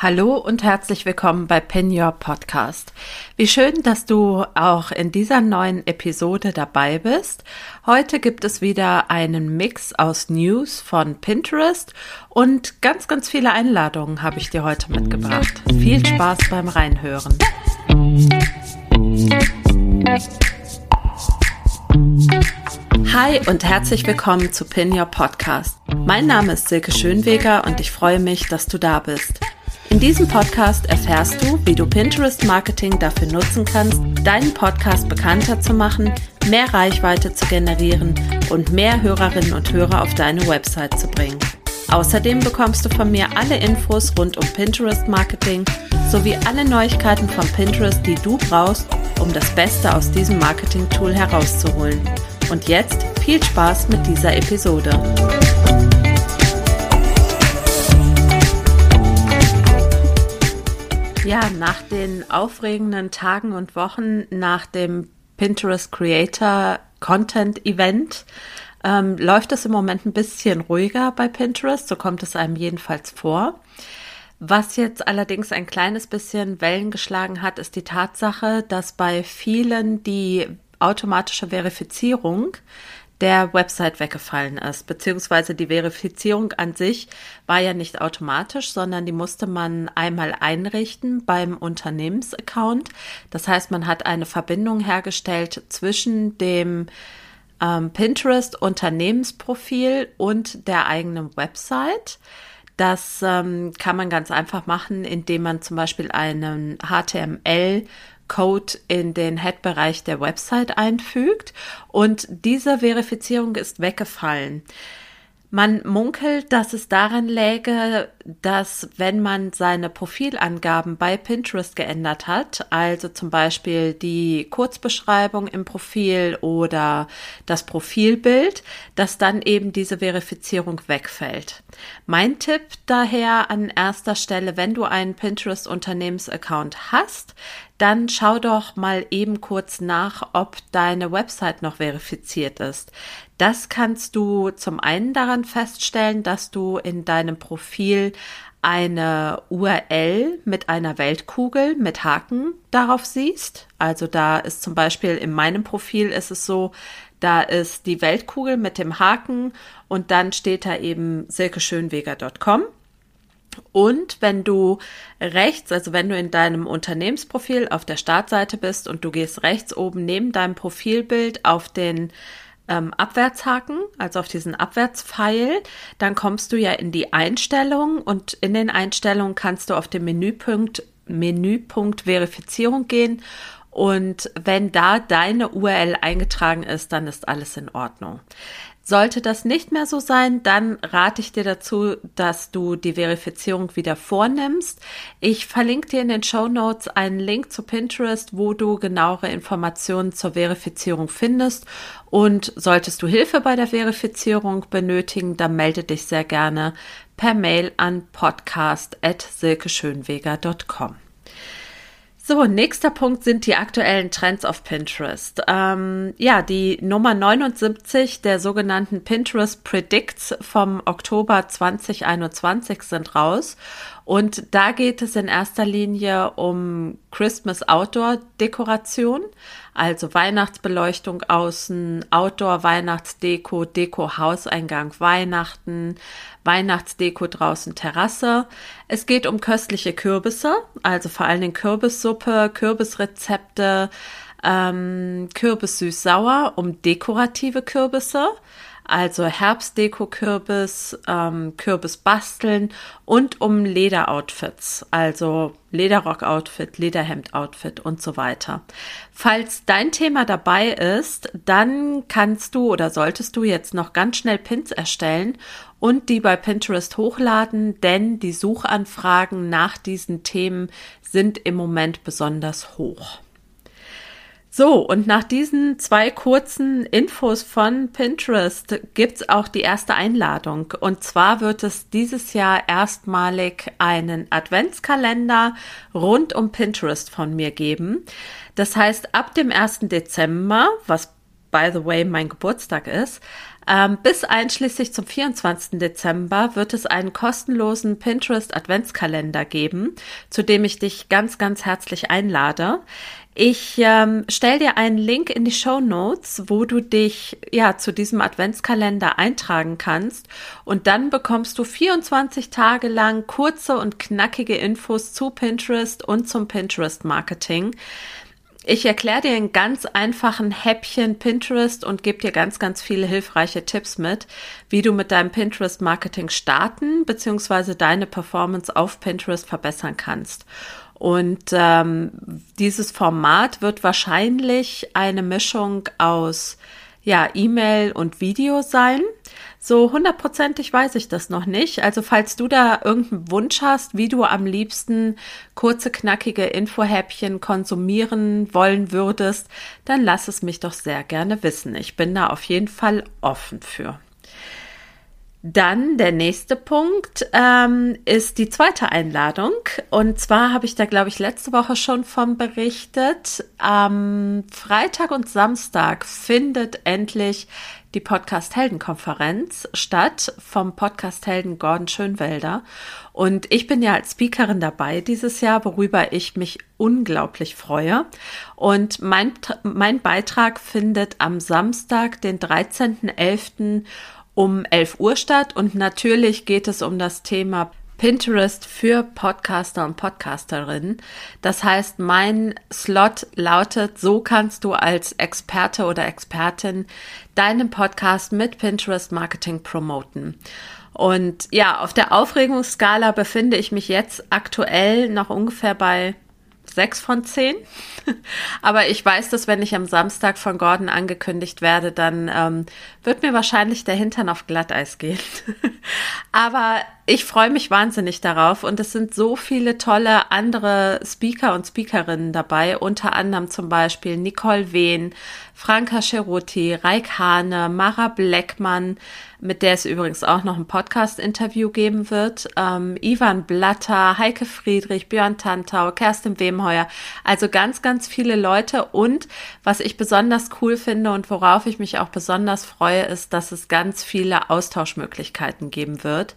Hallo und herzlich willkommen bei Pin Your Podcast. Wie schön, dass du auch in dieser neuen Episode dabei bist. Heute gibt es wieder einen Mix aus News von Pinterest und ganz, ganz viele Einladungen habe ich dir heute mitgebracht. Viel Spaß beim Reinhören. Hi und herzlich willkommen zu Pin Your Podcast. Mein Name ist Silke Schönweger und ich freue mich, dass du da bist. In diesem Podcast erfährst du, wie du Pinterest Marketing dafür nutzen kannst, deinen Podcast bekannter zu machen, mehr Reichweite zu generieren und mehr Hörerinnen und Hörer auf deine Website zu bringen. Außerdem bekommst du von mir alle Infos rund um Pinterest Marketing sowie alle Neuigkeiten von Pinterest, die du brauchst, um das Beste aus diesem Marketing-Tool herauszuholen. Und jetzt viel Spaß mit dieser Episode. Ja, nach den aufregenden Tagen und Wochen nach dem Pinterest Creator Content Event ähm, läuft es im Moment ein bisschen ruhiger bei Pinterest, so kommt es einem jedenfalls vor. Was jetzt allerdings ein kleines bisschen Wellen geschlagen hat, ist die Tatsache, dass bei vielen die automatische Verifizierung der Website weggefallen ist, beziehungsweise die Verifizierung an sich war ja nicht automatisch, sondern die musste man einmal einrichten beim Unternehmensaccount. Das heißt, man hat eine Verbindung hergestellt zwischen dem ähm, Pinterest Unternehmensprofil und der eigenen Website. Das ähm, kann man ganz einfach machen, indem man zum Beispiel einen HTML Code in den Head-Bereich der Website einfügt und diese Verifizierung ist weggefallen. Man munkelt, dass es daran läge, dass wenn man seine Profilangaben bei Pinterest geändert hat, also zum Beispiel die Kurzbeschreibung im Profil oder das Profilbild, dass dann eben diese Verifizierung wegfällt. Mein Tipp daher an erster Stelle, wenn du einen Pinterest Unternehmensaccount hast, dann schau doch mal eben kurz nach, ob deine Website noch verifiziert ist. Das kannst du zum einen daran feststellen, dass du in deinem Profil eine URL mit einer Weltkugel mit Haken darauf siehst. Also da ist zum Beispiel in meinem Profil ist es so, da ist die Weltkugel mit dem Haken und dann steht da eben silkeschönweger.com. Und wenn du rechts, also wenn du in deinem Unternehmensprofil auf der Startseite bist und du gehst rechts oben neben deinem Profilbild auf den ähm, Abwärtshaken, also auf diesen Abwärtspfeil, dann kommst du ja in die Einstellungen und in den Einstellungen kannst du auf den Menüpunkt, Menüpunkt Verifizierung gehen und wenn da deine URL eingetragen ist, dann ist alles in Ordnung. Sollte das nicht mehr so sein, dann rate ich dir dazu, dass du die Verifizierung wieder vornimmst. Ich verlinke dir in den Show Notes einen Link zu Pinterest, wo du genauere Informationen zur Verifizierung findest. Und solltest du Hilfe bei der Verifizierung benötigen, dann melde dich sehr gerne per Mail an podcast.silkeschönweger.com. So, nächster Punkt sind die aktuellen Trends auf Pinterest. Ähm, ja, die Nummer 79 der sogenannten Pinterest Predicts vom Oktober 2021 sind raus. Und da geht es in erster Linie um Christmas Outdoor Dekoration, also Weihnachtsbeleuchtung außen, Outdoor Weihnachtsdeko, Deko Hauseingang Weihnachten, Weihnachtsdeko draußen Terrasse. Es geht um köstliche Kürbisse, also vor allen Dingen Kürbissuppe, Kürbisrezepte, ähm, Kürbis süß-sauer, um dekorative Kürbisse also Herbstdeko-Kürbis, ähm, Kürbis basteln und um Lederoutfits, also Lederrock-Outfit, Lederhemd-Outfit und so weiter. Falls dein Thema dabei ist, dann kannst du oder solltest du jetzt noch ganz schnell Pins erstellen und die bei Pinterest hochladen, denn die Suchanfragen nach diesen Themen sind im Moment besonders hoch. So, und nach diesen zwei kurzen Infos von Pinterest gibt's auch die erste Einladung. Und zwar wird es dieses Jahr erstmalig einen Adventskalender rund um Pinterest von mir geben. Das heißt, ab dem 1. Dezember, was by the way mein Geburtstag ist, Ähm, bis einschließlich zum 24. Dezember wird es einen kostenlosen Pinterest Adventskalender geben, zu dem ich dich ganz, ganz herzlich einlade. Ich ähm, stelle dir einen Link in die Show Notes, wo du dich ja zu diesem Adventskalender eintragen kannst und dann bekommst du 24 Tage lang kurze und knackige Infos zu Pinterest und zum Pinterest Marketing. Ich erkläre dir in ganz einfachen Häppchen Pinterest und gebe dir ganz, ganz viele hilfreiche Tipps mit, wie du mit deinem Pinterest-Marketing starten bzw. deine Performance auf Pinterest verbessern kannst. Und ähm, dieses Format wird wahrscheinlich eine Mischung aus ja, E-Mail und Video sein. So hundertprozentig weiß ich das noch nicht. Also falls du da irgendeinen Wunsch hast, wie du am liebsten kurze, knackige Infohäppchen konsumieren wollen würdest, dann lass es mich doch sehr gerne wissen. Ich bin da auf jeden Fall offen für. Dann der nächste Punkt ähm, ist die zweite Einladung. Und zwar habe ich da, glaube ich, letzte Woche schon von berichtet. Am Freitag und Samstag findet endlich die Podcast Heldenkonferenz statt vom Podcast Helden Gordon Schönwelder. Und ich bin ja als Speakerin dabei dieses Jahr, worüber ich mich unglaublich freue. Und mein, mein Beitrag findet am Samstag, den 13.11 um 11 Uhr statt und natürlich geht es um das Thema Pinterest für Podcaster und Podcasterinnen. Das heißt, mein Slot lautet, so kannst du als Experte oder Expertin deinen Podcast mit Pinterest Marketing promoten. Und ja, auf der Aufregungsskala befinde ich mich jetzt aktuell noch ungefähr bei sechs von zehn. Aber ich weiß, dass wenn ich am Samstag von Gordon angekündigt werde, dann ähm, wird mir wahrscheinlich der Hintern auf Glatteis gehen. Aber ich freue mich wahnsinnig darauf und es sind so viele tolle andere Speaker und Speakerinnen dabei, unter anderem zum Beispiel Nicole Wehn, Franka Ceruti, Raik Hane, Mara Bleckmann, mit der es übrigens auch noch ein Podcast-Interview geben wird, ähm, Ivan Blatter, Heike Friedrich, Björn Tantau, Kerstin Wemheuer, also ganz, ganz viele Leute und was ich besonders cool finde und worauf ich mich auch besonders freue, ist, dass es ganz viele Austauschmöglichkeiten geben wird.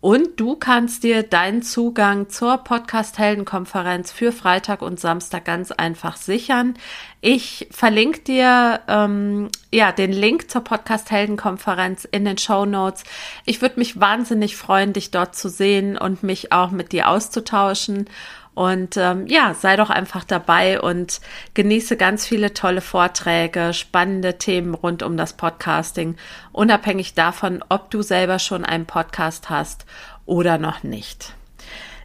Und du kannst dir deinen Zugang zur Podcast-Helden-Konferenz für Freitag und Samstag ganz einfach sichern. Ich verlinke dir ähm, ja den Link zur Podcast-Helden-Konferenz in den Show Notes. Ich würde mich wahnsinnig freuen, dich dort zu sehen und mich auch mit dir auszutauschen. Und ähm, ja, sei doch einfach dabei und genieße ganz viele tolle Vorträge, spannende Themen rund um das Podcasting, unabhängig davon, ob du selber schon einen Podcast hast oder noch nicht.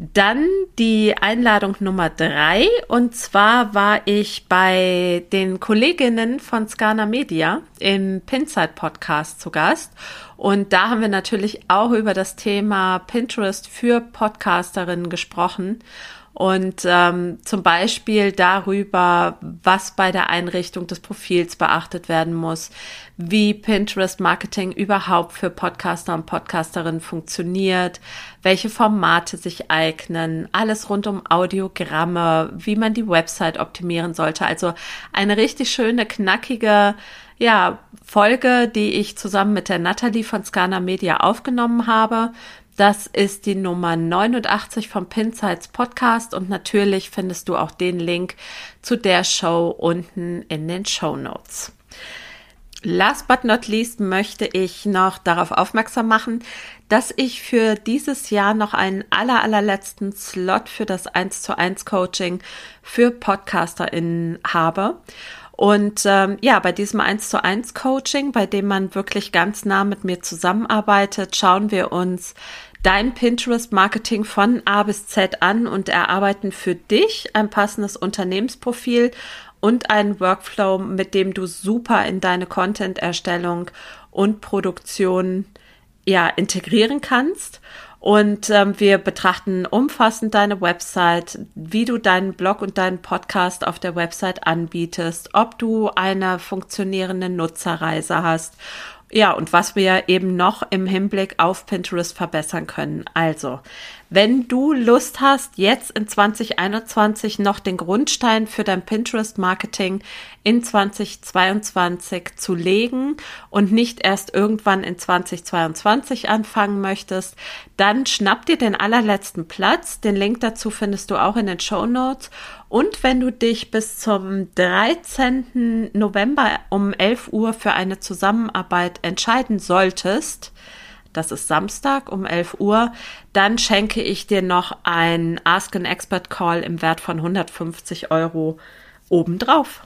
Dann die Einladung Nummer drei. Und zwar war ich bei den Kolleginnen von Scana Media im Pinside Podcast zu Gast. Und da haben wir natürlich auch über das Thema Pinterest für Podcasterinnen gesprochen und ähm, zum Beispiel darüber, was bei der Einrichtung des Profils beachtet werden muss, wie Pinterest Marketing überhaupt für Podcaster und Podcasterinnen funktioniert, welche Formate sich eignen, alles rund um Audiogramme, wie man die Website optimieren sollte. Also eine richtig schöne, knackige ja, Folge, die ich zusammen mit der Natalie von Scana Media aufgenommen habe. Das ist die Nummer 89 vom Pinsights Podcast und natürlich findest du auch den Link zu der Show unten in den Show Notes. Last but not least möchte ich noch darauf aufmerksam machen, dass ich für dieses Jahr noch einen aller, allerletzten Slot für das 1 zu 1 Coaching für PodcasterInnen habe. Und ähm, ja, bei diesem 1 zu 1 Coaching, bei dem man wirklich ganz nah mit mir zusammenarbeitet, schauen wir uns dein Pinterest-Marketing von A bis Z an und erarbeiten für dich ein passendes Unternehmensprofil und einen Workflow, mit dem du super in deine Content-Erstellung und Produktion ja, integrieren kannst. Und ähm, wir betrachten umfassend deine Website, wie du deinen Blog und deinen Podcast auf der Website anbietest, ob du eine funktionierende Nutzerreise hast ja, und was wir eben noch im Hinblick auf Pinterest verbessern können. Also, Wenn du Lust hast, jetzt in 2021 noch den Grundstein für dein Pinterest-Marketing in 2022 zu legen und nicht erst irgendwann in 2022 anfangen möchtest, dann schnapp dir den allerletzten Platz. Den Link dazu findest du auch in den Show Notes. Und wenn du dich bis zum 13. November um 11 Uhr für eine Zusammenarbeit entscheiden solltest, das ist Samstag um 11 Uhr, dann schenke ich dir noch ein Ask an Expert Call im Wert von 150 Euro obendrauf.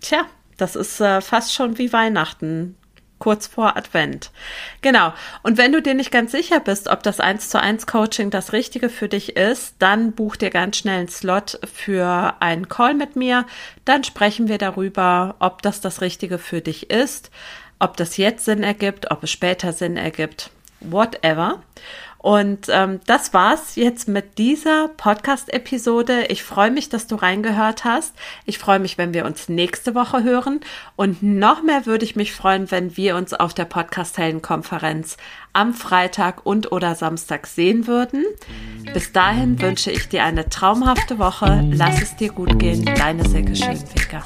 Tja, das ist äh, fast schon wie Weihnachten kurz vor Advent. Genau. Und wenn du dir nicht ganz sicher bist, ob das 1 zu 1 Coaching das Richtige für dich ist, dann buch dir ganz schnell einen Slot für einen Call mit mir. Dann sprechen wir darüber, ob das das Richtige für dich ist, ob das jetzt Sinn ergibt, ob es später Sinn ergibt whatever. Und ähm, das war's jetzt mit dieser Podcast-Episode. Ich freue mich, dass du reingehört hast. Ich freue mich, wenn wir uns nächste Woche hören. Und noch mehr würde ich mich freuen, wenn wir uns auf der Podcast-Helden-Konferenz am Freitag und oder Samstag sehen würden. Bis dahin wünsche ich dir eine traumhafte Woche. Lass es dir gut gehen. Deine Silke Schönweger.